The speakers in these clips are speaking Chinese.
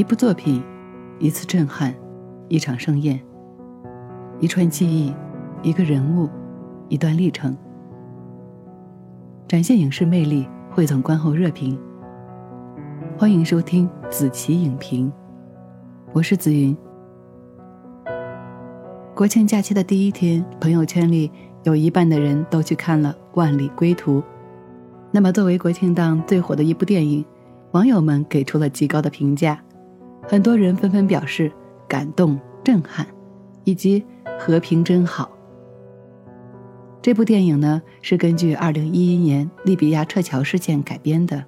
一部作品，一次震撼，一场盛宴，一串记忆，一个人物，一段历程，展现影视魅力，汇总观后热评。欢迎收听子琪影评，我是紫云。国庆假期的第一天，朋友圈里有一半的人都去看了《万里归途》。那么，作为国庆档最火的一部电影，网友们给出了极高的评价。很多人纷纷表示感动、震撼，以及和平真好。这部电影呢是根据2011年利比亚撤侨事件改编的。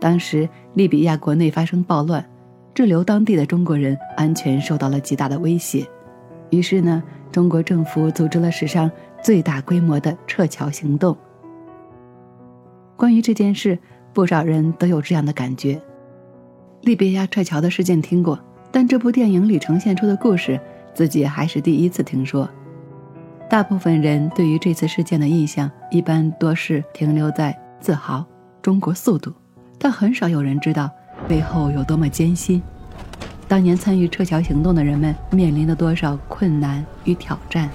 当时利比亚国内发生暴乱，滞留当地的中国人安全受到了极大的威胁，于是呢，中国政府组织了史上最大规模的撤侨行动。关于这件事，不少人都有这样的感觉。利比亚撤侨的事件听过，但这部电影里呈现出的故事，自己还是第一次听说。大部分人对于这次事件的印象，一般多是停留在自豪中国速度，但很少有人知道背后有多么艰辛。当年参与撤侨行动的人们面临了多少困难与挑战？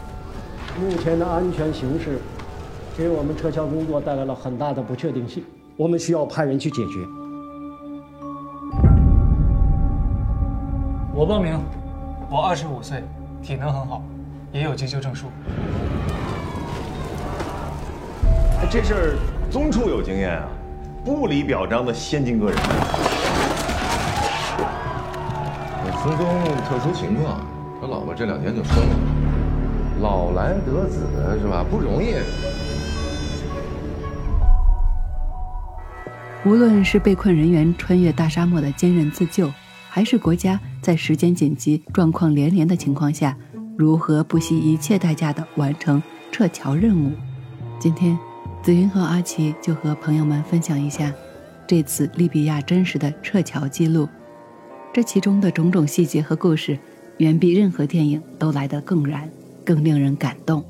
目前的安全形势给我们撤侨工作带来了很大的不确定性，我们需要派人去解决。我报名，我二十五岁，体能很好，也有急救证书。这事儿宗处有经验啊，不理表彰的先进个人。冯宗特殊情况，他老婆这两天就生了，老来得子是吧？不容易。无论是被困人员穿越大沙漠的坚韧自救，还是国家在时间紧急、状况连连的情况下，如何不惜一切代价的完成撤侨任务？今天，紫云和阿奇就和朋友们分享一下这次利比亚真实的撤侨记录。这其中的种种细节和故事，远比任何电影都来得更燃、更令人感动。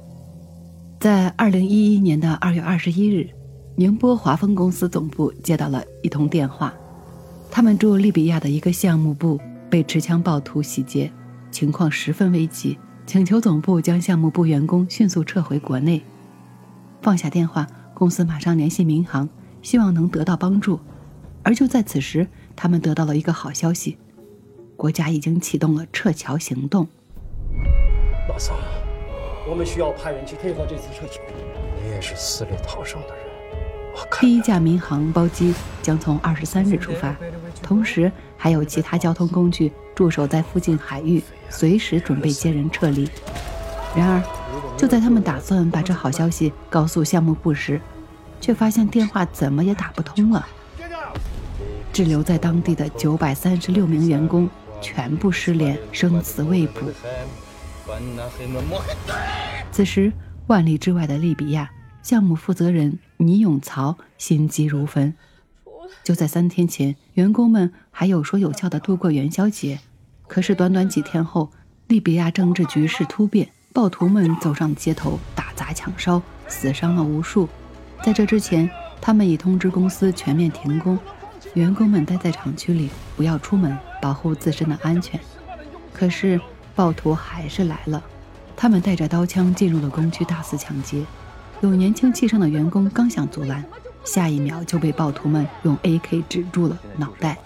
在二零一一年的二月二十一日。宁波华丰公司总部接到了一通电话，他们驻利比亚的一个项目部被持枪暴徒洗劫，情况十分危急，请求总部将项目部员工迅速撤回国内。放下电话，公司马上联系民航，希望能得到帮助。而就在此时，他们得到了一个好消息：国家已经启动了撤侨行动。老三，我们需要派人去配合这次撤侨。你也是死里逃生的人。第一架民航包机将从二十三日出发，同时还有其他交通工具驻守在附近海域，随时准备接人撤离。然而，就在他们打算把这好消息告诉项目部时，却发现电话怎么也打不通了。滞留在当地的九百三十六名员工全部失联，生死未卜。此时，万里之外的利比亚。项目负责人倪永曹心急如焚。就在三天前，员工们还有说有笑的度过元宵节，可是短短几天后，利比亚政治局势突变，暴徒们走上街头，打砸抢烧，死伤了无数。在这之前，他们已通知公司全面停工，员工们待在厂区里，不要出门，保护自身的安全。可是暴徒还是来了，他们带着刀枪进入了工区，大肆抢劫。有年轻气盛的员工刚想阻拦，下一秒就被暴徒们用 AK 止住了脑袋。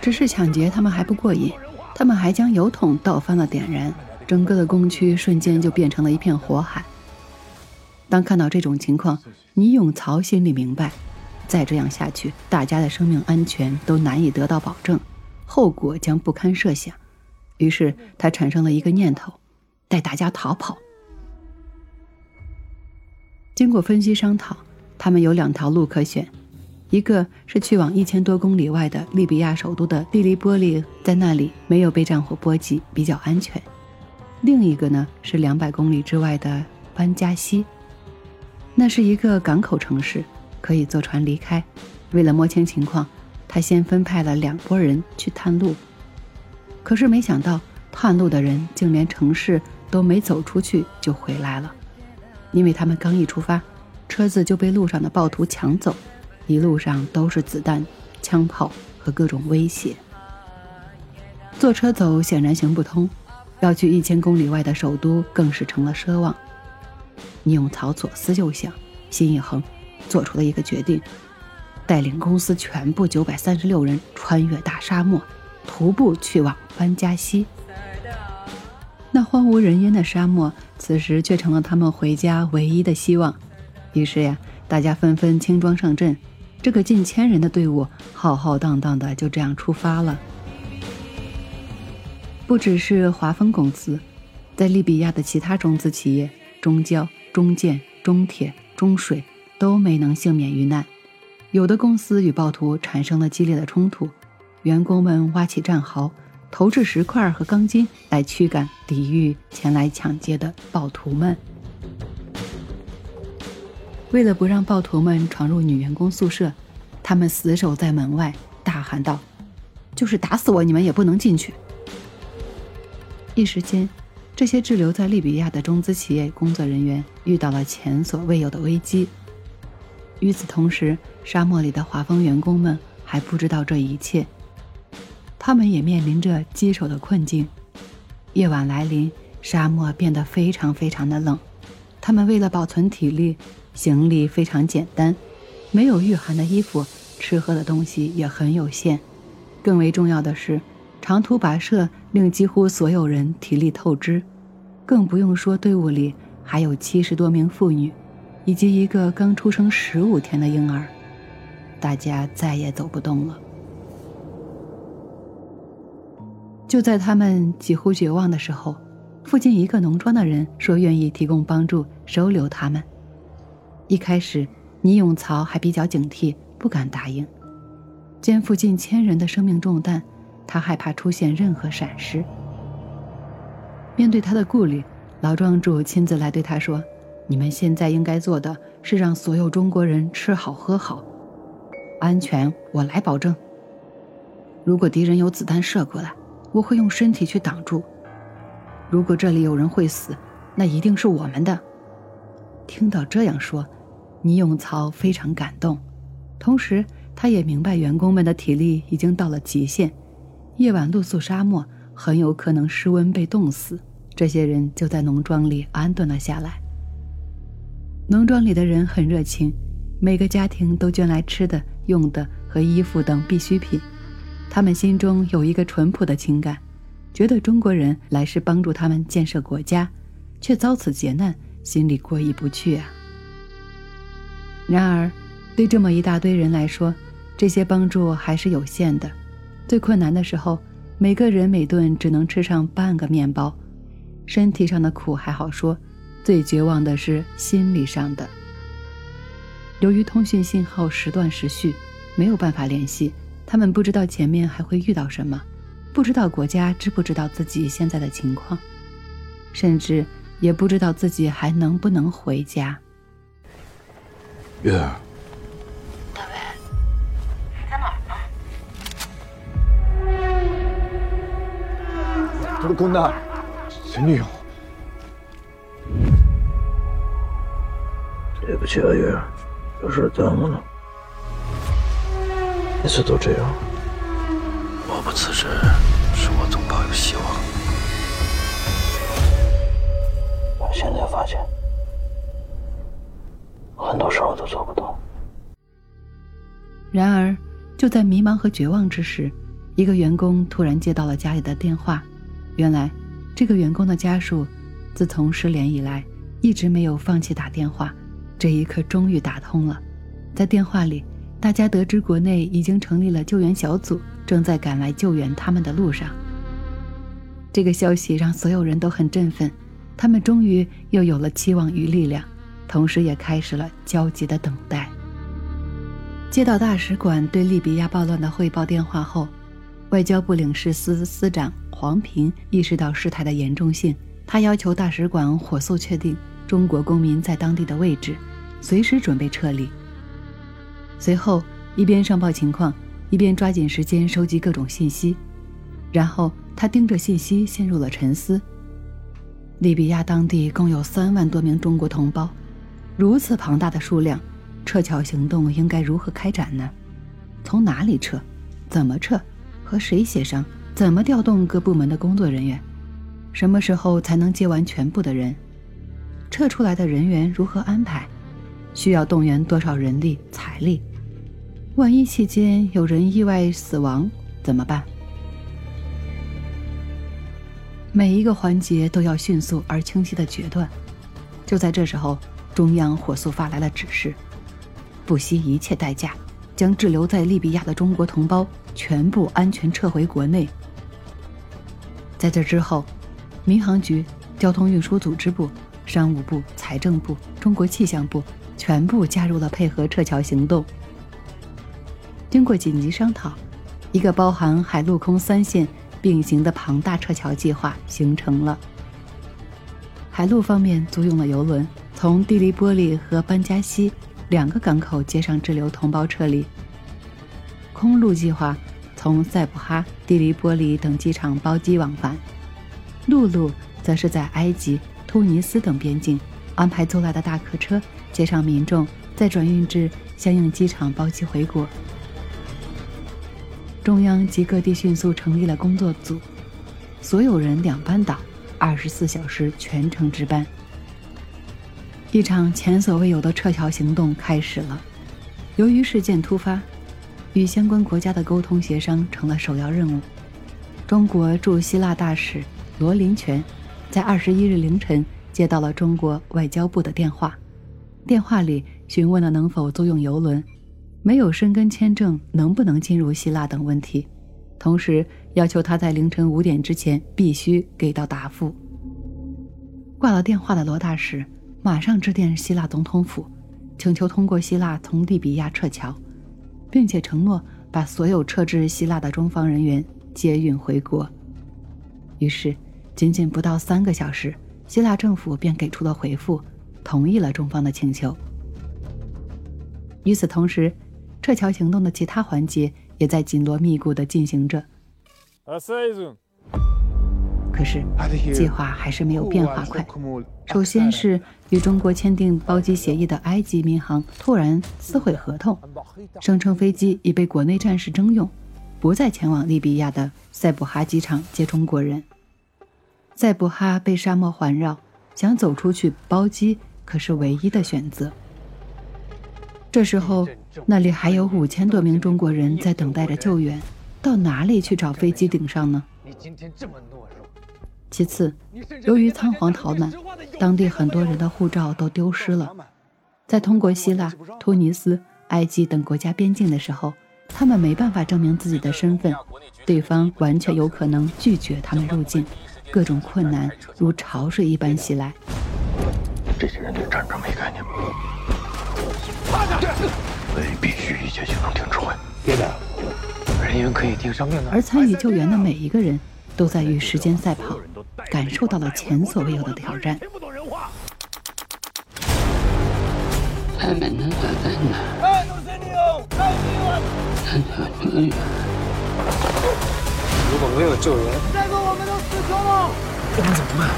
只是抢劫他们还不过瘾，他们还将油桶倒翻了点燃，整个的工区瞬间就变成了一片火海。当看到这种情况，倪永曹心里明白，再这样下去，大家的生命安全都难以得到保证，后果将不堪设想。于是他产生了一个念头，带大家逃跑。经过分析商讨，他们有两条路可选：一个是去往一千多公里外的利比亚首都的蒂利波利，在那里没有被战火波及，比较安全；另一个呢是两百公里之外的班加西，那是一个港口城市，可以坐船离开。为了摸清情况，他先分派了两拨人去探路。可是没想到，探路的人竟连城市都没走出去就回来了，因为他们刚一出发，车子就被路上的暴徒抢走，一路上都是子弹、枪炮和各种威胁。坐车走显然行不通，要去一千公里外的首都更是成了奢望。宁永曹左思右想，心一横，做出了一个决定。带领公司全部九百三十六人穿越大沙漠，徒步去往班加西。那荒无人烟的沙漠，此时却成了他们回家唯一的希望。于是呀，大家纷纷轻装上阵，这个近千人的队伍浩浩荡荡的就这样出发了。不只是华丰公司，在利比亚的其他中资企业，中交、中建、中铁、中水都没能幸免于难。有的公司与暴徒产生了激烈的冲突，员工们挖起战壕，投掷石块和钢筋来驱赶、抵御前来抢劫的暴徒们。为了不让暴徒们闯入女员工宿舍，他们死守在门外，大喊道：“就是打死我，你们也不能进去！”一时间，这些滞留在利比亚的中资企业工作人员遇到了前所未有的危机。与此同时，沙漠里的华丰员工们还不知道这一切，他们也面临着棘手的困境。夜晚来临，沙漠变得非常非常的冷，他们为了保存体力，行李非常简单，没有御寒的衣服，吃喝的东西也很有限。更为重要的是，长途跋涉令几乎所有人体力透支，更不用说队伍里还有七十多名妇女。以及一个刚出生十五天的婴儿，大家再也走不动了。就在他们几乎绝望的时候，附近一个农庄的人说愿意提供帮助，收留他们。一开始，倪永曹还比较警惕，不敢答应。肩负近千人的生命重担，他害怕出现任何闪失。面对他的顾虑，老庄主亲自来对他说。你们现在应该做的是让所有中国人吃好喝好，安全我来保证。如果敌人有子弹射过来，我会用身体去挡住。如果这里有人会死，那一定是我们的。听到这样说，倪永曹非常感动，同时他也明白员工们的体力已经到了极限，夜晚露宿沙漠很有可能失温被冻死。这些人就在农庄里安顿了下来。农庄里的人很热情，每个家庭都捐来吃的、用的和衣服等必需品。他们心中有一个淳朴的情感，觉得中国人来是帮助他们建设国家，却遭此劫难，心里过意不去啊。然而，对这么一大堆人来说，这些帮助还是有限的。最困难的时候，每个人每顿只能吃上半个面包，身体上的苦还好说。最绝望的是心理上的。由于通讯信号时断时续，没有办法联系，他们不知道前面还会遇到什么，不知道国家知不知道自己现在的情况，甚至也不知道自己还能不能回家。月儿，大伟，你在哪儿呢？不是公的，前女友。对不起啊，月儿，有事耽误了。每次都这样。我不辞职，是我总抱有希望。我现在发现，很多事我都做不到。然而，就在迷茫和绝望之时，一个员工突然接到了家里的电话。原来，这个员工的家属自从失联以来，一直没有放弃打电话。这一刻终于打通了，在电话里，大家得知国内已经成立了救援小组，正在赶来救援他们的路上。这个消息让所有人都很振奋，他们终于又有了期望与力量。同时也开始了焦急的等待。接到大使馆对利比亚暴乱的汇报电话后，外交部领事司司长黄平意识到事态的严重性，他要求大使馆火速确定中国公民在当地的位置，随时准备撤离。随后，一边上报情况，一边抓紧时间收集各种信息，然后他盯着信息陷入了沉思。利比亚当地共有三万多名中国同胞，如此庞大的数量，撤侨行动应该如何开展呢？从哪里撤？怎么撤？和谁协商？怎么调动各部门的工作人员？什么时候才能接完全部的人？撤出来的人员如何安排？需要动员多少人力财力？万一期间有人意外死亡怎么办？每一个环节都要迅速而清晰的决断。就在这时候，中央火速发来了指示：不惜一切代价，将滞留在利比亚的中国同胞全部安全撤回国内。在这之后，民航局、交通运输组织部、商务部、财政部、中国气象部全部加入了配合撤侨行动。经过紧急商讨，一个包含海陆空三线。并行的庞大撤侨计划形成了。海陆方面租用了游轮，从蒂利波利和班加西两个港口接上滞留同胞撤离。空路计划从塞浦哈、蒂利波利等机场包机往返，陆路则是在埃及、突尼斯等边境安排租来的大客车接上民众，再转运至相应机场包机回国。中央及各地迅速成立了工作组，所有人两班倒，二十四小时全程值班。一场前所未有的撤侨行动开始了。由于事件突发，与相关国家的沟通协商成了首要任务。中国驻希腊大使罗林权在二十一日凌晨接到了中国外交部的电话，电话里询问了能否租用游轮。没有申根签证能不能进入希腊等问题，同时要求他在凌晨五点之前必须给到答复。挂了电话的罗大使马上致电希腊总统府，请求通过希腊从利比亚撤侨，并且承诺把所有撤至希腊的中方人员接运回国。于是，仅仅不到三个小时，希腊政府便给出了回复，同意了中方的请求。与此同时，撤侨行动的其他环节也在紧锣密鼓地进行着，可是计划还是没有变化快。首先是与中国签订包机协议的埃及民航突然撕毁合同，声称飞机已被国内战士征用，不再前往利比亚的塞浦哈机场接中国人。塞布哈被沙漠环绕，想走出去包机可是唯一的选择。这时候。那里还有五千多名中国人在等待着救援，到哪里去找飞机顶上呢？其次，由于仓皇逃难，当地很多人的护照都丢失了。在通过希腊、突尼斯、埃及等国家边境的时候，他们没办法证明自己的身份，对方完全有可能拒绝他们入境，各种困难如潮水一般袭来。这些人对战争没概念吗？所以必须一切行动停止会。别的人员可以听上面的。而参与救援的每一个人都在与时间赛跑，感受到了前所未有的挑战。他们能打在哪？很远。如果没有救援，这个我们都死光了。我们怎么办？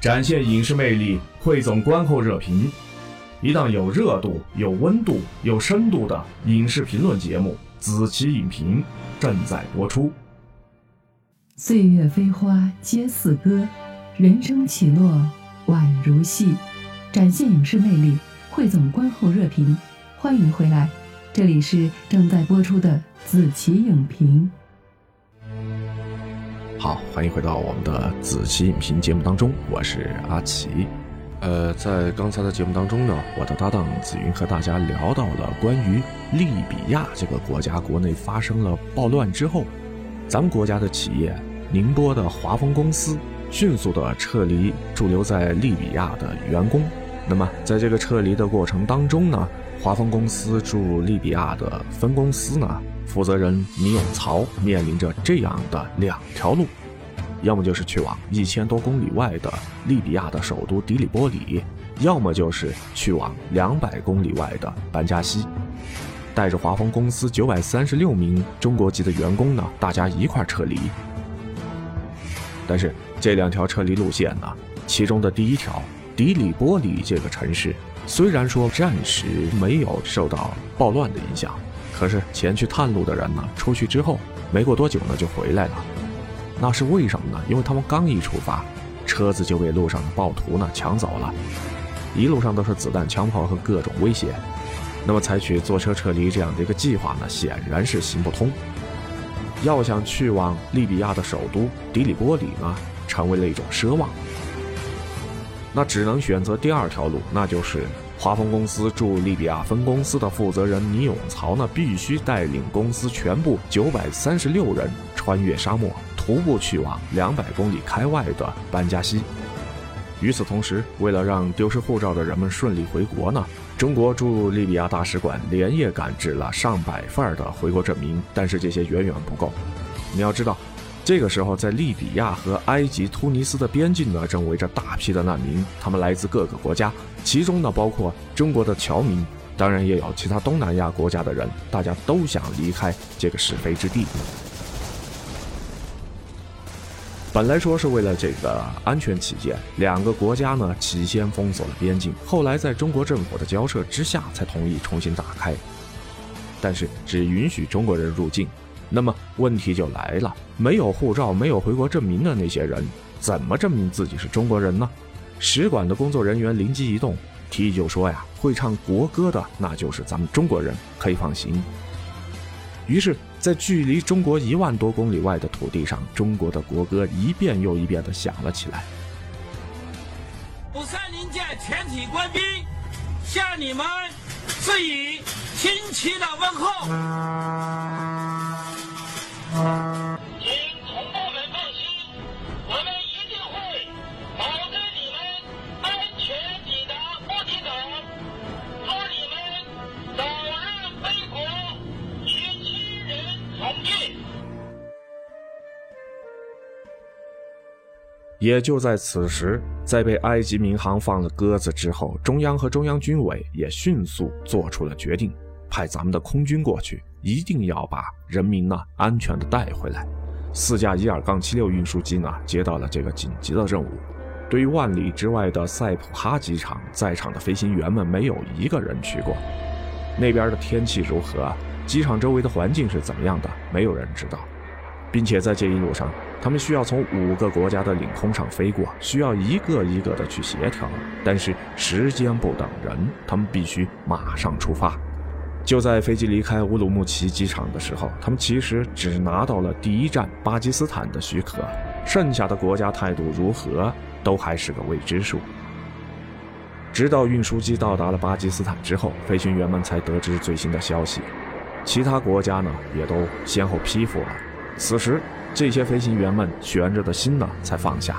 展现影视魅力，汇总观后热评，一档有热度、有温度、有深度的影视评论节目《子期影评》正在播出。岁月飞花皆似歌，人生起落宛如戏。展现影视魅力，汇总观后热评，欢迎回来，这里是正在播出的《子期影评》。好，欢迎回到我们的子期影评节目当中，我是阿奇。呃，在刚才的节目当中呢，我的搭档紫云和大家聊到了关于利比亚这个国家国内发生了暴乱之后，咱们国家的企业宁波的华丰公司，迅速的撤离驻留在利比亚的员工。那么，在这个撤离的过程当中呢，华丰公司驻利比亚的分公司呢，负责人倪永曹面临着这样的两条路：要么就是去往一千多公里外的利比亚的首都迪里波里，要么就是去往两百公里外的班加西。带着华丰公司九百三十六名中国籍的员工呢，大家一块撤离。但是这两条撤离路线呢，其中的第一条。迪里波里这个城市，虽然说暂时没有受到暴乱的影响，可是前去探路的人呢，出去之后没过多久呢就回来了。那是为什么呢？因为他们刚一出发，车子就被路上的暴徒呢抢走了，一路上都是子弹、枪炮和各种威胁。那么采取坐车撤离这样的一个计划呢，显然是行不通。要想去往利比亚的首都迪里波里呢，成为了一种奢望。那只能选择第二条路，那就是华丰公司驻利比亚分公司的负责人倪永曹呢，必须带领公司全部九百三十六人穿越沙漠，徒步去往两百公里开外的班加西。与此同时，为了让丢失护照的人们顺利回国呢，中国驻利比亚大使馆连夜赶制了上百份的回国证明，但是这些远远不够。你要知道。这个时候，在利比亚和埃及、突尼斯的边境呢，正围着大批的难民，他们来自各个国家，其中呢包括中国的侨民，当然也有其他东南亚国家的人，大家都想离开这个是非之地。本来说是为了这个安全起见，两个国家呢起先封锁了边境，后来在中国政府的交涉之下，才同意重新打开，但是只允许中国人入境。那么问题就来了，没有护照、没有回国证明的那些人，怎么证明自己是中国人呢？使馆的工作人员灵机一动，提议就说呀：“会唱国歌的，那就是咱们中国人，可以放心。”于是，在距离中国一万多公里外的土地上，中国的国歌一遍又一遍地响了起来。五三零舰全体官兵向你们致以亲切的问候。请同胞们放心，我们一定会保证你们安全抵达目的地，祝你们早日回国，与亲人重聚。也就在此时，在被埃及民航放了鸽子之后，中央和中央军委也迅速做出了决定，派咱们的空军过去。一定要把人民呢安全的带回来。四架伊尔杠七六运输机呢接到了这个紧急的任务。对于万里之外的塞普哈机场，在场的飞行员们没有一个人去过。那边的天气如何？机场周围的环境是怎么样的？没有人知道。并且在这一路上，他们需要从五个国家的领空上飞过，需要一个一个的去协调。但是时间不等人，他们必须马上出发。就在飞机离开乌鲁木齐机场的时候，他们其实只拿到了第一站巴基斯坦的许可，剩下的国家态度如何都还是个未知数。直到运输机到达了巴基斯坦之后，飞行员们才得知最新的消息，其他国家呢也都先后批复了。此时，这些飞行员们悬着的心呢才放下。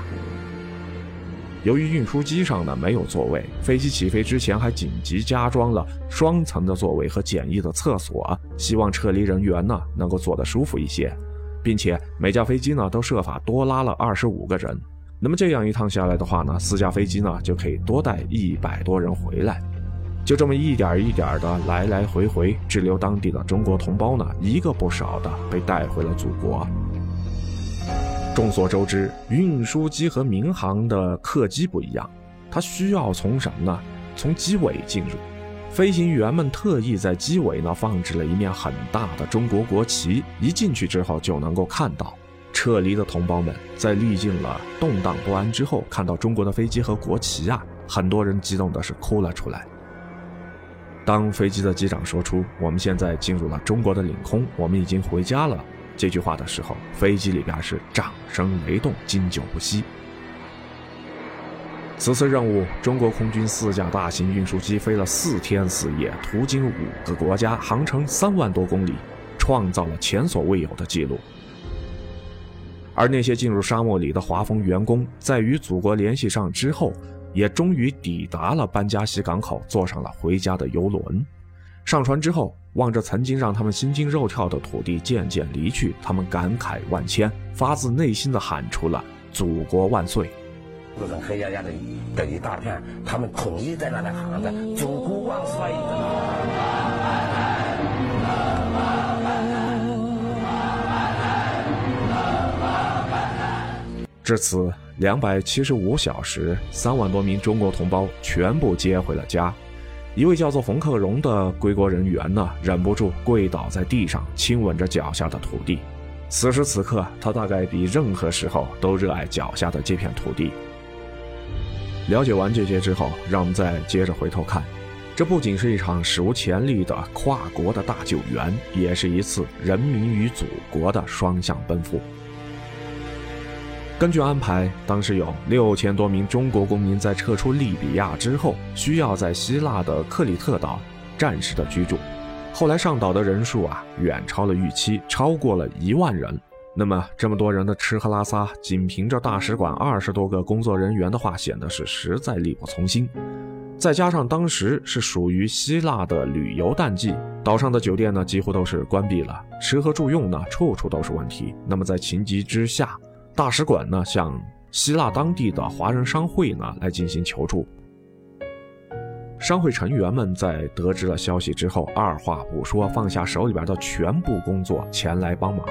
由于运输机上呢没有座位，飞机起飞之前还紧急加装了双层的座位和简易的厕所，希望撤离人员呢能够坐得舒服一些，并且每架飞机呢都设法多拉了二十五个人。那么这样一趟下来的话呢，四架飞机呢就可以多带一百多人回来。就这么一点一点的来来回回，滞留当地的中国同胞呢一个不少的被带回了祖国。众所周知，运输机和民航的客机不一样，它需要从什么呢？从机尾进入。飞行员们特意在机尾呢放置了一面很大的中国国旗，一进去之后就能够看到。撤离的同胞们在历尽了动荡不安之后，看到中国的飞机和国旗啊，很多人激动的是哭了出来。当飞机的机长说出“我们现在进入了中国的领空，我们已经回家了”。这句话的时候，飞机里边是掌声雷动，经久不息。此次任务，中国空军四架大型运输机飞了四天四夜，途经五个国家，航程三万多公里，创造了前所未有的记录。而那些进入沙漠里的华丰员工，在与祖国联系上之后，也终于抵达了班加西港口，坐上了回家的游轮。上船之后，望着曾经让他们心惊肉跳的土地渐渐离去，他们感慨万千，发自内心的喊出了“祖国万岁”。这种黑压压的的一大片，他们统一在那里喊着“祖国万岁”。至此，两百七十五小时，三万多名中国同胞全部接回了家。一位叫做冯克荣的归国人员呢，忍不住跪倒在地上，亲吻着脚下的土地。此时此刻，他大概比任何时候都热爱脚下的这片土地。了解完这些之后，让我们再接着回头看，这不仅是一场史无前例的跨国的大救援，也是一次人民与祖国的双向奔赴。根据安排，当时有六千多名中国公民在撤出利比亚之后，需要在希腊的克里特岛暂时的居住。后来上岛的人数啊，远超了预期，超过了一万人。那么这么多人的吃喝拉撒，仅凭着大使馆二十多个工作人员的话，显得是实在力不从心。再加上当时是属于希腊的旅游淡季，岛上的酒店呢几乎都是关闭了，吃喝住用呢处处都是问题。那么在情急之下，大使馆呢，向希腊当地的华人商会呢来进行求助。商会成员们在得知了消息之后，二话不说，放下手里边的全部工作前来帮忙。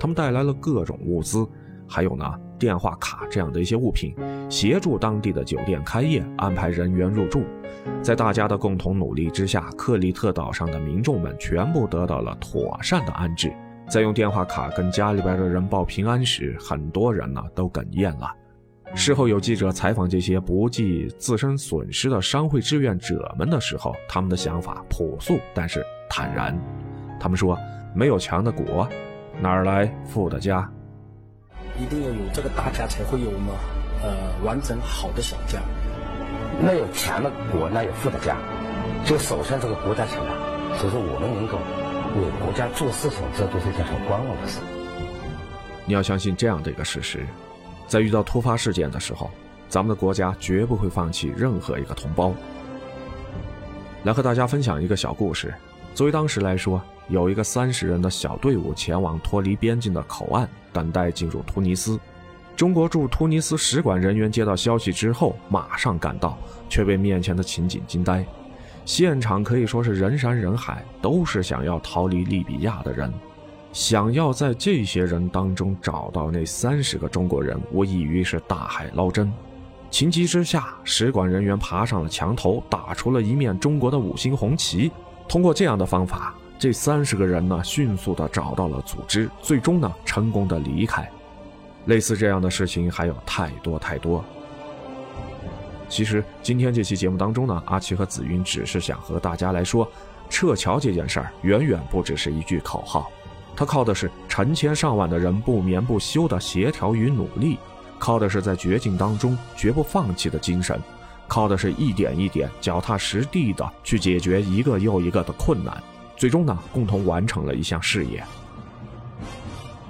他们带来了各种物资，还有呢电话卡这样的一些物品，协助当地的酒店开业，安排人员入住。在大家的共同努力之下，克里特岛上的民众们全部得到了妥善的安置。在用电话卡跟家里边的人报平安时，很多人呢都哽咽了。事后有记者采访这些不计自身损失的商会志愿者们的时候，他们的想法朴素，但是坦然。他们说：“没有强的国，哪儿来富的家？一定要有这个大家，才会有嘛，呃，完整好的小家。没有强的国，哪有富的家？就首先这个国家强大，所以说我们能够。”为国家做事情，这都是一件很光荣的事。你要相信这样的一个事实：在遇到突发事件的时候，咱们的国家绝不会放弃任何一个同胞。来和大家分享一个小故事。作为当时来说，有一个三十人的小队伍前往脱离边境的口岸，等待进入突尼斯。中国驻突尼斯使馆人员接到消息之后，马上赶到，却被面前的情景惊呆。现场可以说是人山人海，都是想要逃离利比亚的人，想要在这些人当中找到那三十个中国人，无异于是大海捞针。情急之下，使馆人员爬上了墙头，打出了一面中国的五星红旗。通过这样的方法，这三十个人呢，迅速的找到了组织，最终呢，成功的离开。类似这样的事情还有太多太多。其实今天这期节目当中呢，阿奇和紫云只是想和大家来说，撤侨这件事儿远远不只是一句口号，它靠的是成千上万的人不眠不休的协调与努力，靠的是在绝境当中绝不放弃的精神，靠的是一点一点脚踏实地的去解决一个又一个的困难，最终呢，共同完成了一项事业。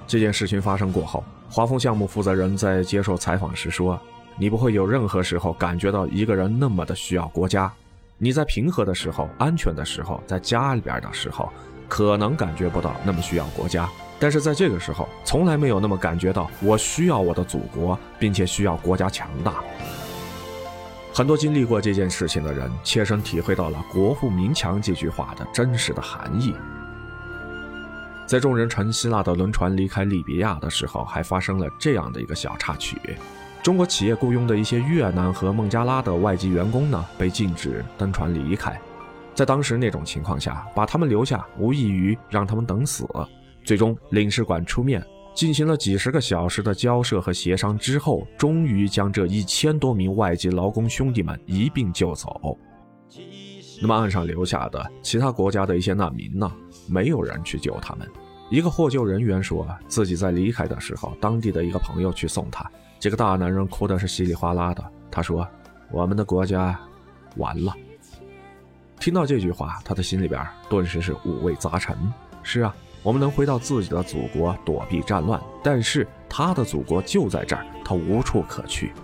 这件事情发生过后，华丰项目负责人在接受采访时说。你不会有任何时候感觉到一个人那么的需要国家。你在平和的时候、安全的时候、在家里边的时候，可能感觉不到那么需要国家。但是在这个时候，从来没有那么感觉到我需要我的祖国，并且需要国家强大。很多经历过这件事情的人，切身体会到了“国富民强”这句话的真实的含义。在众人乘希腊的轮船离开利比亚的时候，还发生了这样的一个小插曲。中国企业雇佣的一些越南和孟加拉的外籍员工呢，被禁止登船离开。在当时那种情况下，把他们留下，无异于让他们等死。最终，领事馆出面进行了几十个小时的交涉和协商之后，终于将这一千多名外籍劳工兄弟们一并救走。那么，岸上留下的其他国家的一些难民呢？没有人去救他们。一个获救人员说自己在离开的时候，当地的一个朋友去送他。这个大男人哭的是稀里哗啦的。他说：“我们的国家完了。”听到这句话，他的心里边顿时是五味杂陈。是啊，我们能回到自己的祖国躲避战乱，但是他的祖国就在这儿，他无处可去。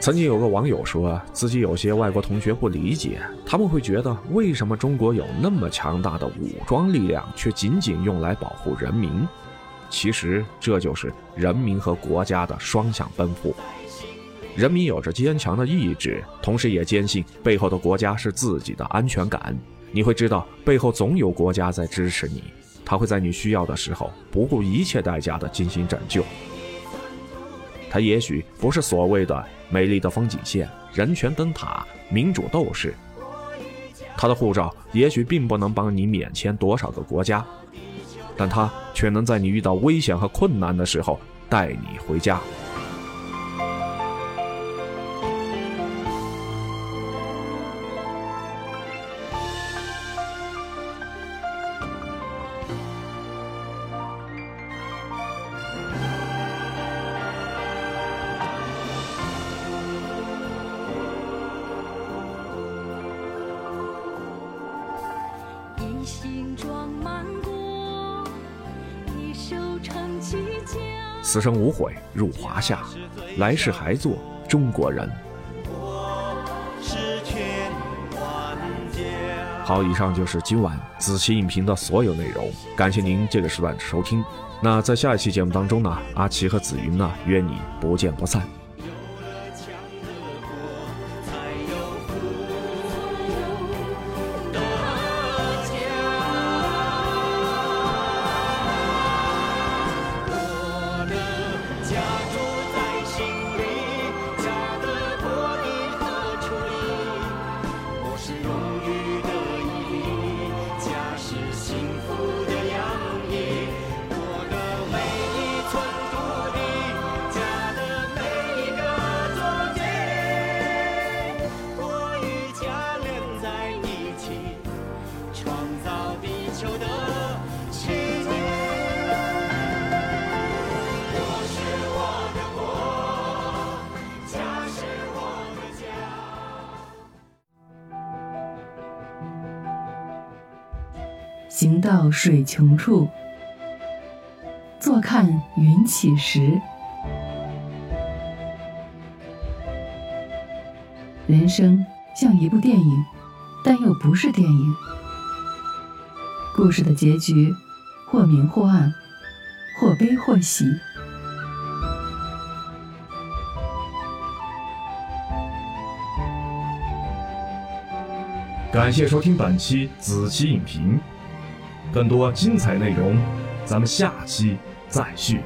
曾经有个网友说自己有些外国同学不理解，他们会觉得为什么中国有那么强大的武装力量，却仅仅用来保护人民？其实这就是人民和国家的双向奔赴。人民有着坚强的意志，同时也坚信背后的国家是自己的安全感。你会知道，背后总有国家在支持你，他会在你需要的时候不顾一切代价的进行拯救。他也许不是所谓的美丽的风景线、人权灯塔、民主斗士，他的护照也许并不能帮你免签多少个国家，但他却能在你遇到危险和困难的时候带你回家。此生无悔入华夏，来世还做中国人。好，以上就是今晚子期影评的所有内容，感谢您这个时段收听。那在下一期节目当中呢，阿奇和紫云呢约你不见不散。到水穷处，坐看云起时。人生像一部电影，但又不是电影。故事的结局，或明或暗，或悲或喜。感谢收听本期子期影评。更多精彩内容，咱们下期再续。